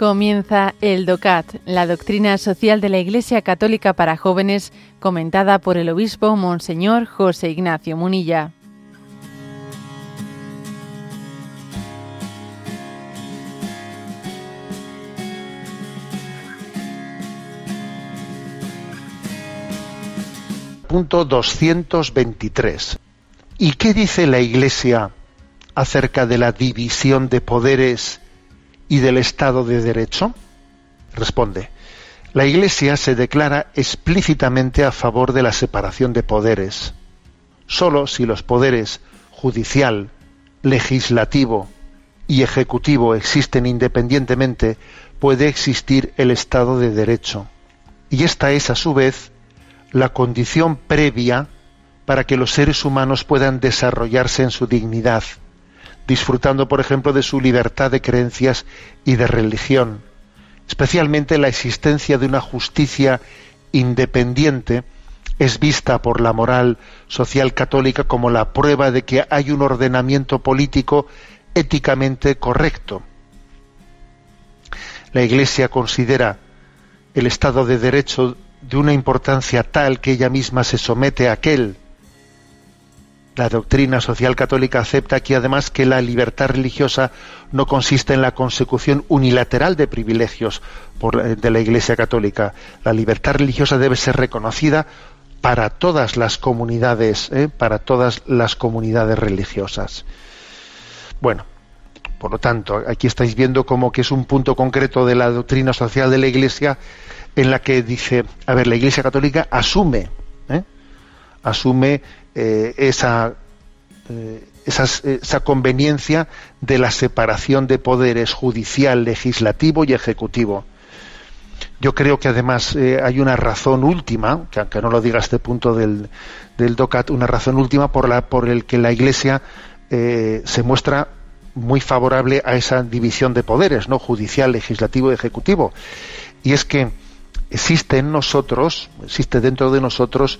Comienza el DOCAT, la doctrina social de la Iglesia Católica para jóvenes, comentada por el obispo Monseñor José Ignacio Munilla. Punto 223. ¿Y qué dice la Iglesia acerca de la división de poderes y del Estado de Derecho? Responde, la Iglesia se declara explícitamente a favor de la separación de poderes. Solo si los poderes judicial, legislativo y ejecutivo existen independientemente, puede existir el Estado de Derecho. Y esta es, a su vez, la condición previa para que los seres humanos puedan desarrollarse en su dignidad, disfrutando, por ejemplo, de su libertad de creencias y de religión, especialmente la existencia de una justicia independiente es vista por la moral social católica como la prueba de que hay un ordenamiento político éticamente correcto. La Iglesia considera el Estado de Derecho de una importancia tal que ella misma se somete a aquel la doctrina social católica acepta aquí además que la libertad religiosa no consiste en la consecución unilateral de privilegios de la Iglesia católica. La libertad religiosa debe ser reconocida para todas las comunidades, ¿eh? para todas las comunidades religiosas. Bueno, por lo tanto, aquí estáis viendo como que es un punto concreto de la doctrina social de la Iglesia en la que dice, a ver, la Iglesia católica asume, ¿eh? asume eh, esa, eh, esa conveniencia de la separación de poderes judicial, legislativo y ejecutivo. Yo creo que además eh, hay una razón última, que aunque no lo diga este punto del, del DOCAT, una razón última por la por el que la Iglesia se muestra muy favorable a esa división de poderes, no judicial, legislativo y ejecutivo. Y es que existe en nosotros, existe dentro de nosotros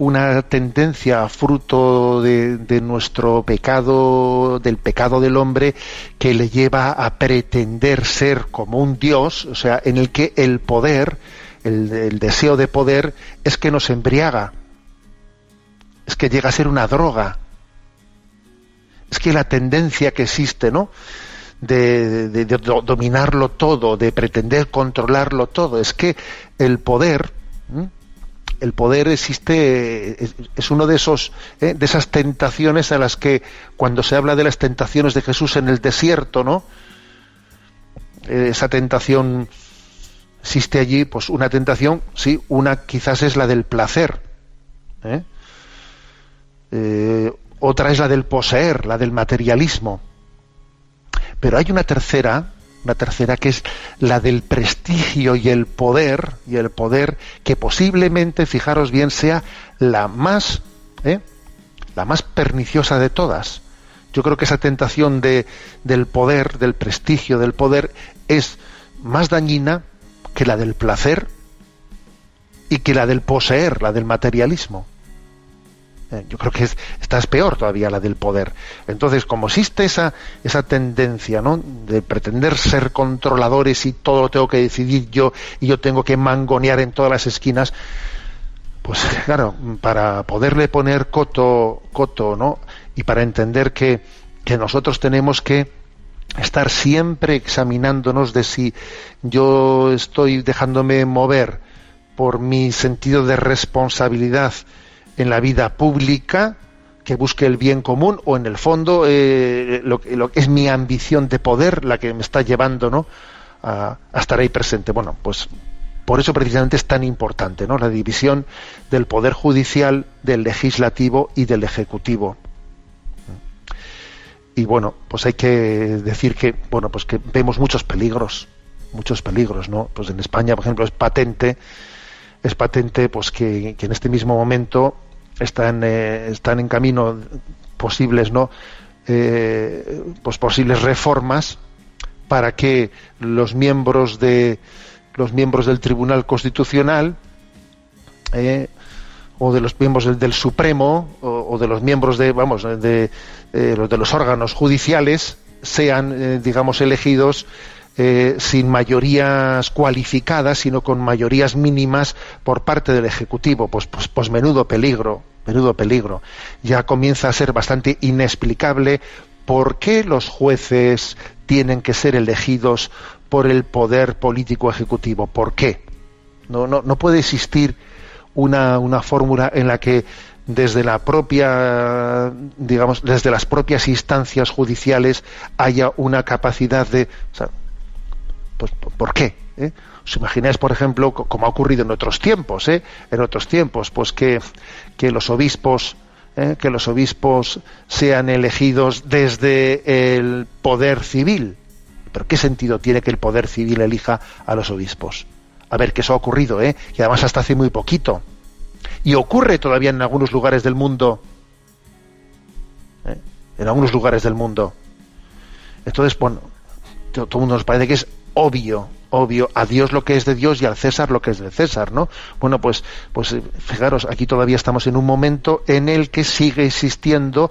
una tendencia fruto de, nuestro pecado, del pecado del hombre, que le lleva a pretender ser como un Dios, o sea, en el que el poder, el, deseo de poder, es que nos embriaga, es que llega a ser una droga. Es que la tendencia que existe, ¿no? De, dominarlo todo, de pretender controlarlo todo. Es que el poder, el poder existe es, uno de esos ¿eh? de esas tentaciones a las que cuando se habla de las tentaciones de Jesús en el desierto no eh, esa tentación existe allí pues una tentación sí una quizás es la del placer ¿eh? otra es la del poseer la del materialismo pero hay una tercera una tercera que es la del prestigio y el poder, y el poder que posiblemente, fijaros bien, sea la más, ¿eh? la más perniciosa de todas. Yo creo que esa tentación de, del poder, del prestigio, del poder, es más dañina que la del placer y que la del poseer, la del materialismo. Eh, yo creo que esta es peor todavía la del poder. Entonces, como existe esa, esa tendencia ¿no? de pretender ser controladores y todo lo tengo que decidir yo y yo tengo que mangonear en todas las esquinas, pues claro, para poderle poner coto, coto, ¿no? Y para entender que, que nosotros tenemos que estar siempre examinándonos de si yo estoy dejándome mover por mi sentido de responsabilidad en la vida pública que busque el bien común o en el fondo eh, lo, que es mi ambición de poder la que me está llevando ¿no? a, estar ahí presente. Bueno, pues por eso precisamente es tan importante ¿no? la división del poder judicial, del legislativo y del ejecutivo. Y bueno, pues hay que decir que bueno, pues que vemos muchos peligros, muchos peligros, ¿no? Pues en España, por ejemplo, es patente, es patente pues que en este mismo momento están, eh, están en camino posibles, ¿no? Eh, pues posibles reformas para que los miembros de los miembros del Tribunal Constitucional eh, o de los miembros del, Supremo o, de los miembros de vamos de, los de los órganos judiciales sean digamos elegidos eh, sin mayorías cualificadas, sino con mayorías mínimas por parte del Ejecutivo. Pues, pues, pues menudo peligro, menudo peligro. Ya comienza a ser bastante inexplicable por qué los jueces tienen que ser elegidos por el poder político ejecutivo. ¿Por qué? No, no, no puede existir una, una fórmula en la que desde la propia digamos desde las propias instancias judiciales haya una capacidad de pues ¿por qué? ¿Eh? ¿Os imagináis, por ejemplo, como ha ocurrido en otros tiempos, ¿eh? en otros tiempos, pues que, que los obispos ¿eh? que los obispos sean elegidos desde el poder civil. ¿Pero qué sentido tiene que el poder civil elija a los obispos? A ver, que eso ha ocurrido, ¿eh? Y además hasta hace muy poquito. Y ocurre todavía en algunos lugares del mundo. ¿eh? En algunos lugares del mundo. Entonces, bueno, todo el mundo nos parece que es obvio, obvio, a Dios lo que es de Dios y al César lo que es de César, ¿no? Bueno, pues, pues eh, fijaros, aquí todavía estamos en un momento en el que sigue existiendo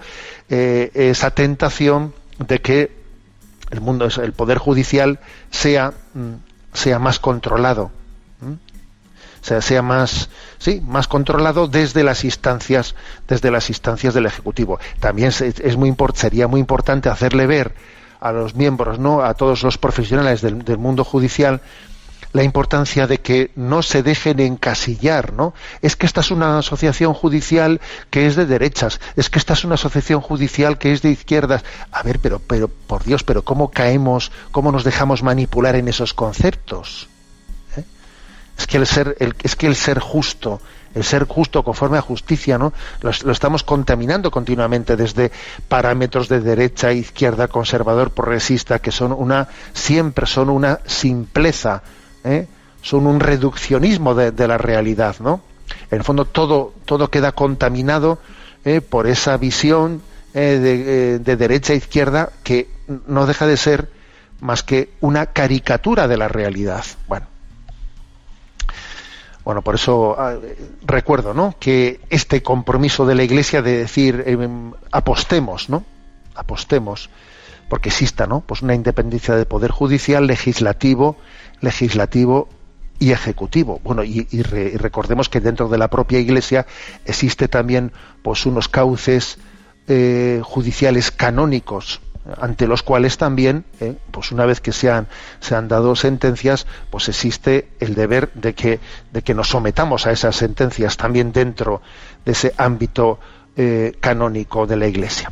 eh, esa tentación de que el mundo, el poder judicial sea, mm, sea más controlado. sea, sea más, sí, más controlado desde las instancias, desde las instancias del ejecutivo. También es muy sería muy importante hacerle ver a los miembros, ¿no? a todos los profesionales del, mundo judicial, la importancia de que no se dejen encasillar, ¿no? Es que esta es una asociación judicial que es de derechas, es que esta es una asociación judicial que es de izquierdas. A ver, pero, pero, por Dios, pero ¿cómo caemos, cómo nos dejamos manipular en esos conceptos? ¿Eh? Es que el ser, el, es que el ser justo, el ser justo conforme a justicia, ¿no? Lo, estamos contaminando continuamente desde parámetros de derecha, izquierda, conservador, progresista, que son una, siempre son una simpleza, ¿eh? son un reduccionismo de, la realidad, ¿no? En el fondo todo, todo queda contaminado ¿eh? por esa visión eh, de, derecha e izquierda que no deja de ser más que una caricatura de la realidad. Bueno, bueno, por eso ah, recuerdo, ¿no? Que este compromiso de la Iglesia de decir em, apostemos, ¿no? Apostemos porque exista, ¿no? Pues una independencia de poder judicial, legislativo, legislativo y ejecutivo. Bueno, y, recordemos que dentro de la propia Iglesia existe también, pues, unos cauces eh, judiciales canónicos ante los cuales también, eh, pues una vez que se han, se han dado sentencias, pues existe el deber de que, de que nos sometamos a esas sentencias también dentro de ese ámbito eh, canónico de la Iglesia.